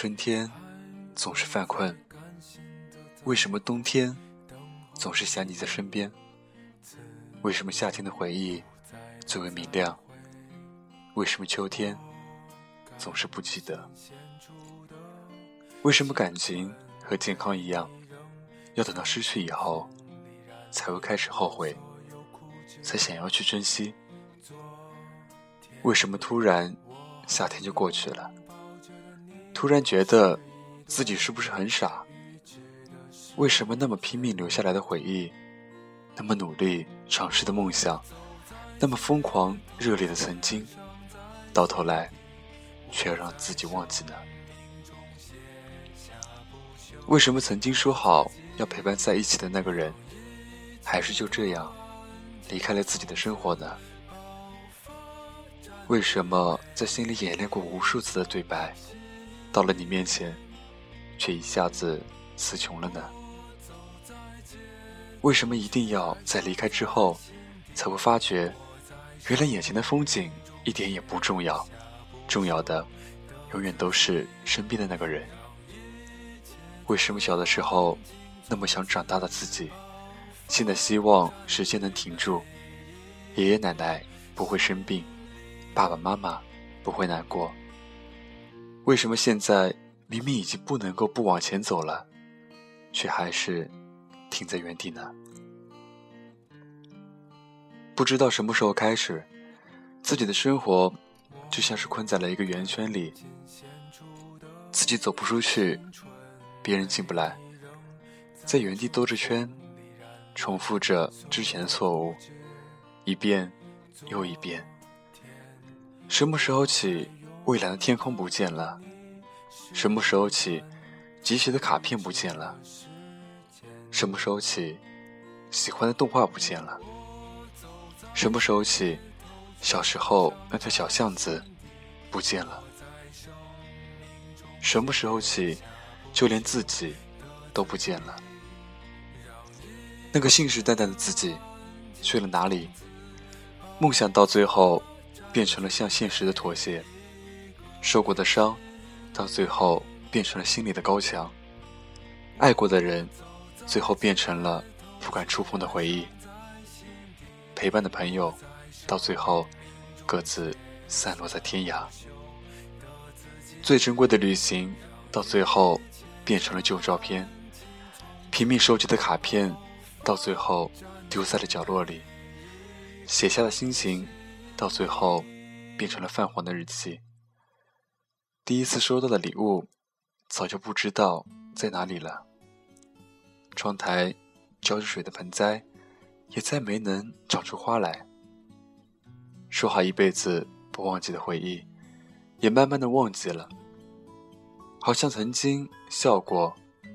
春天总是犯困？为什么冬天总是想你在身边？为什么夏天的回忆最为明亮？为什么秋天总是不记得？为什么感情和健康一样，要等到失去以后，才会开始后悔，才想要去珍惜？为什么突然夏天就过去了？突然觉得自己是不是很傻？为什么那么拼命留下来的回忆，那么努力尝试的梦想，那么疯狂热烈的曾经，到头来却要让自己忘记呢？为什么曾经说好要陪伴在一起的那个人，还是就这样离开了自己的生活呢？为什么在心里演练过无数次的对白？到了你面前，却一下子词穷了呢？为什么一定要在离开之后，才会发觉，原来眼前的风景一点也不重要，重要的，永远都是身边的那个人。为什么小的时候，那么想长大的自己，现在希望时间能停住，爷爷奶奶不会生病，爸爸妈妈不会难过。为什么现在明明已经不能够不往前走了，却还是停在原地呢？不知道什么时候开始，自己的生活就像是困在了一个圆圈里，自己走不出去，别人进不来，在原地兜着圈，重复着之前的错误，一遍又一遍。什么时候起？蔚蓝的天空不见了，什么时候起，集齐的卡片不见了？什么时候起，喜欢的动画不见了？什么时候起，小时候那条小巷子不见了？什么时候起，就连自己都不见了？那个信誓旦旦的自己去了哪里？梦想到最后变成了向现实的妥协。受过的伤，到最后变成了心里的高墙；爱过的人，最后变成了不敢触碰的回忆；陪伴的朋友，到最后各自散落在天涯；最珍贵的旅行，到最后变成了旧照片；拼命收集的卡片，到最后丢在了角落里；写下的心情，到最后变成了泛黄的日记。第一次收到的礼物，早就不知道在哪里了。窗台浇着水的盆栽，也再没能长出花来。说好一辈子不忘记的回忆，也慢慢的忘记了。好像曾经笑过、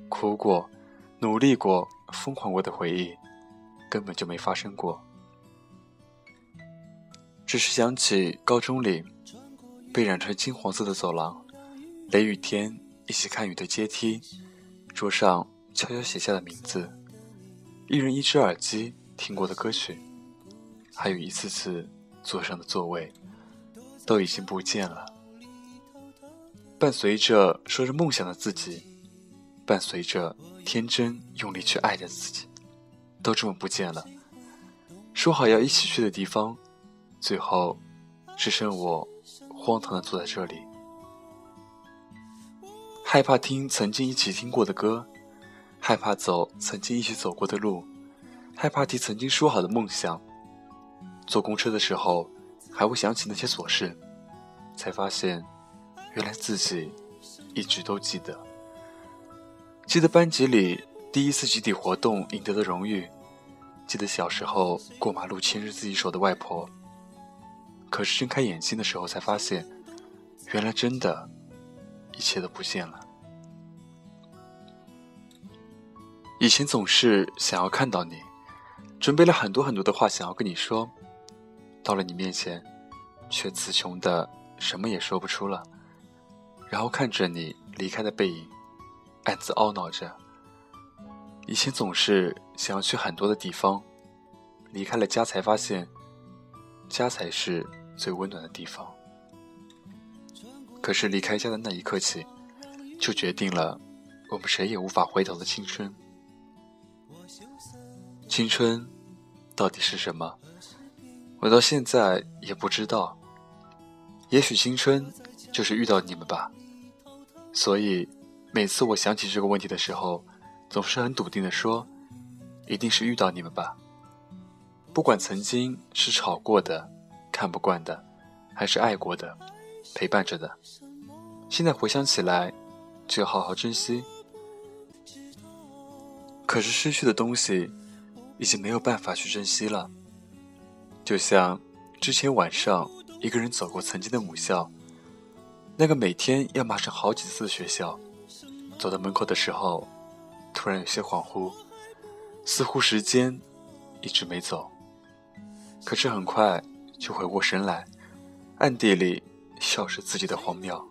哭过、努力过、疯狂过的回忆，根本就没发生过。只是想起高中里。被染成金黄色的走廊，雷雨天一起看雨的阶梯，桌上悄悄写下的名字，一人一只耳机听过的歌曲，还有一次次坐上的座位，都已经不见了。伴随着说着梦想的自己，伴随着天真用力去爱的自己，都这么不见了。说好要一起去的地方，最后只剩我。荒唐的坐在这里，害怕听曾经一起听过的歌，害怕走曾经一起走过的路，害怕提曾经说好的梦想。坐公车的时候，还会想起那些琐事，才发现，原来自己一直都记得。记得班级里第一次集体活动赢得的荣誉，记得小时候过马路牵着自己手的外婆。可是睁开眼睛的时候，才发现，原来真的，一切都不见了。以前总是想要看到你，准备了很多很多的话想要跟你说，到了你面前，却词穷的什么也说不出了。然后看着你离开的背影，暗自懊恼着，以前总是想要去很多的地方，离开了家才发现，家才是最温暖的地方。可是离开家的那一刻起，就决定了我们谁也无法回头的青春。青春到底是什么？我到现在也不知道。也许青春就是遇到你们吧。所以每次我想起这个问题的时候，总是很笃定的说，一定是遇到你们吧。不管曾经是吵过的、看不惯的，还是爱过的、陪伴着的，现在回想起来，就要好好珍惜。可是失去的东西，已经没有办法去珍惜了。就像之前晚上一个人走过曾经的母校，那个每天要马上好几次的学校，走到门口的时候，突然有些恍惚，似乎时间一直没走。可是很快就回过神来，暗地里笑着自己的荒谬，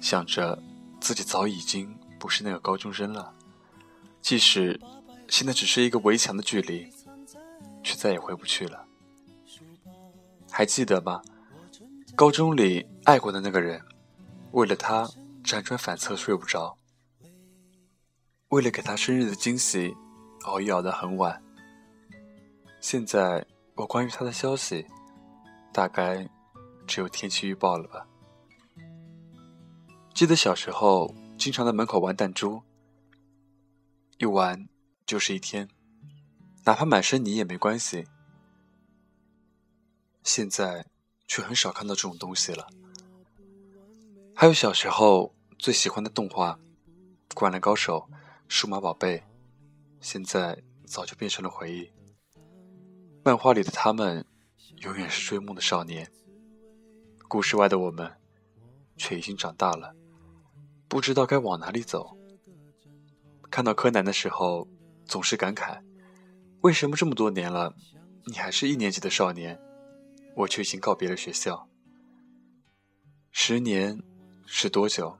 想着自己早已经不是那个高中生了，即使现在只是一个围墙的距离。却再也回不去了。还记得吗？高中里爱过的那个人，为了他辗转反侧睡不着，为了给他生日的惊喜，熬夜熬得很晚。现在我关于他的消息，大概只有天气预报了吧。记得小时候经常在门口玩弹珠，一玩就是一天。哪怕满身泥也没关系。现在却很少看到这种东西了。还有小时候最喜欢的动画《灌篮高手》《数码宝贝》，现在早就变成了回忆。漫画里的他们永远是追梦的少年，故事外的我们却已经长大了，不知道该往哪里走。看到柯南的时候，总是感慨。为什么这么多年了，你还是一年级的少年，我却已经告别了学校？十年是多久？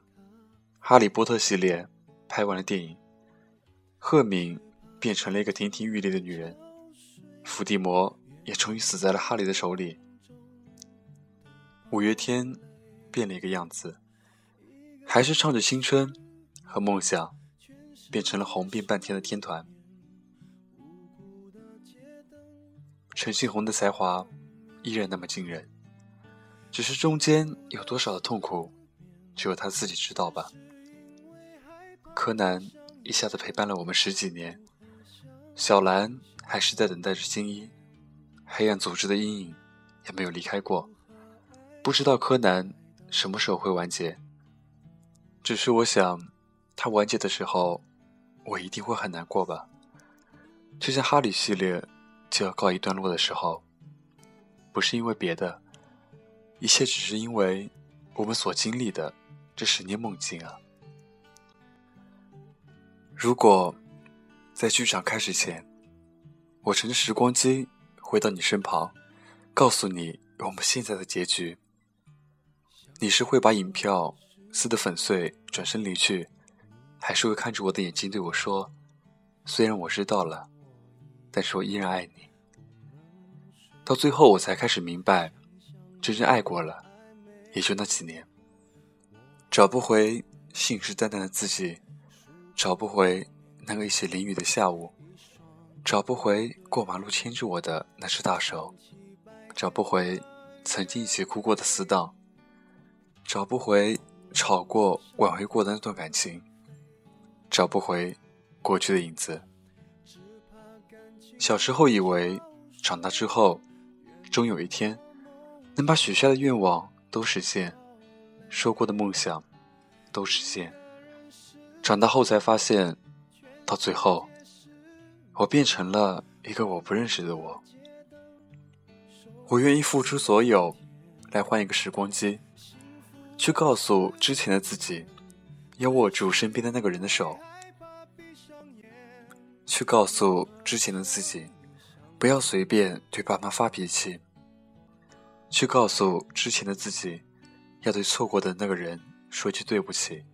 哈利波特系列拍完了电影，赫敏变成了一个亭亭玉立的女人，伏地魔也终于死在了哈利的手里，五月天变了一个样子，还是唱着青春和梦想，变成了红遍半天的天团。陈信宏的才华依然那么惊人，只是中间有多少的痛苦，只有他自己知道吧。柯南一下子陪伴了我们十几年，小兰还是在等待着新一，黑暗组织的阴影也没有离开过。不知道柯南什么时候会完结，只是我想，他完结的时候，我一定会很难过吧。就像哈利系列。就要告一段落的时候，不是因为别的，一切只是因为我们所经历的这十年梦境啊。如果在剧场开始前，我乘着时光机回到你身旁，告诉你我们现在的结局，你是会把影票撕得粉碎，转身离去，还是会看着我的眼睛对我说：“虽然我知道了。”但是我依然爱你。到最后，我才开始明白，真正爱过了，也就那几年。找不回信誓旦旦的自己，找不回那个一起淋雨的下午，找不回过马路牵着我的那只大手，找不回曾经一起哭过的死党，找不回吵过挽回过的那段感情，找不回过去的影子。小时候以为，长大之后，终有一天，能把许下的愿望都实现，说过的梦想都实现。长大后才发现，到最后，我变成了一个我不认识的我。我愿意付出所有，来换一个时光机，去告诉之前的自己，要握住身边的那个人的手。去告诉之前的自己，不要随便对爸妈发脾气。去告诉之前的自己，要对错过的那个人说句对不起。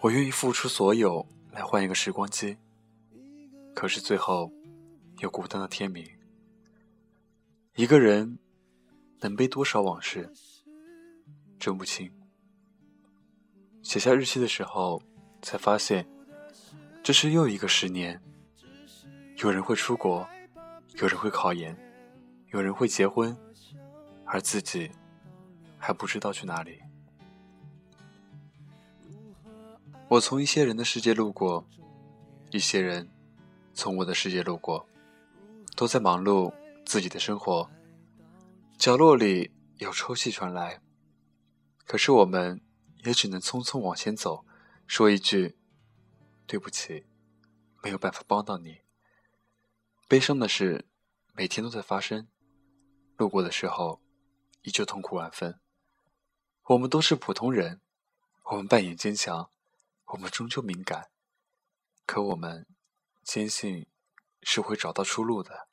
我愿意付出所有，来换一个时光机，可是最后又孤单到天明。一个人能背多少往事，真不清。写下日期的时候，才发现这是又一个十年。有人会出国，有人会考研，有人会结婚，而自己还不知道去哪里。我从一些人的世界路过，一些人从我的世界路过，都在忙碌自己的生活。角落里有抽泣传来，可是我们也只能匆匆往前走，说一句：“对不起，没有办法帮到你。”悲伤的事每天都在发生，路过的时候依旧痛苦万分。我们都是普通人，我们扮演坚强。我们终究敏感，可我们坚信是会找到出路的，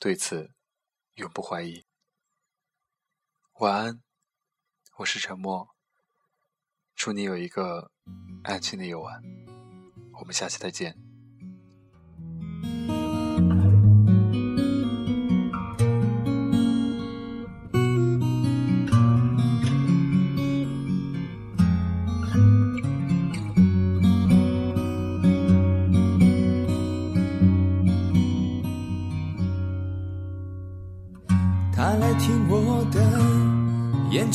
对此永不怀疑。晚安，我是沉默。祝你有一个安静的夜晚。我们下期再见。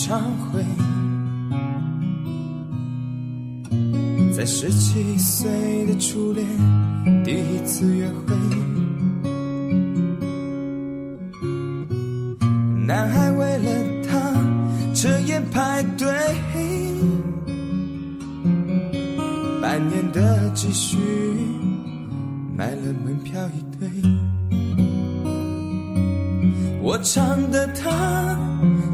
演唱会，在十七岁的初恋第一次约会，男孩为了她彻夜排队，半年的积蓄买了门票一对，我唱的他。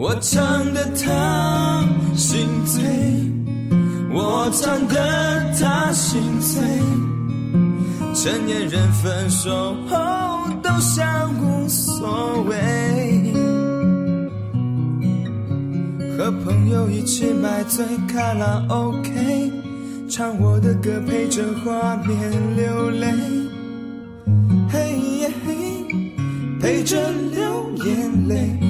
我唱得他心醉，我唱得他心醉。成年人分手后都像无所谓，和朋友一起买醉卡拉 OK，唱我的歌陪着画面流泪，嘿耶嘿，陪着流眼泪。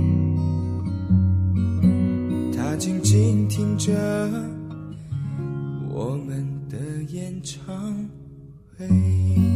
他静静听着我们的演唱会。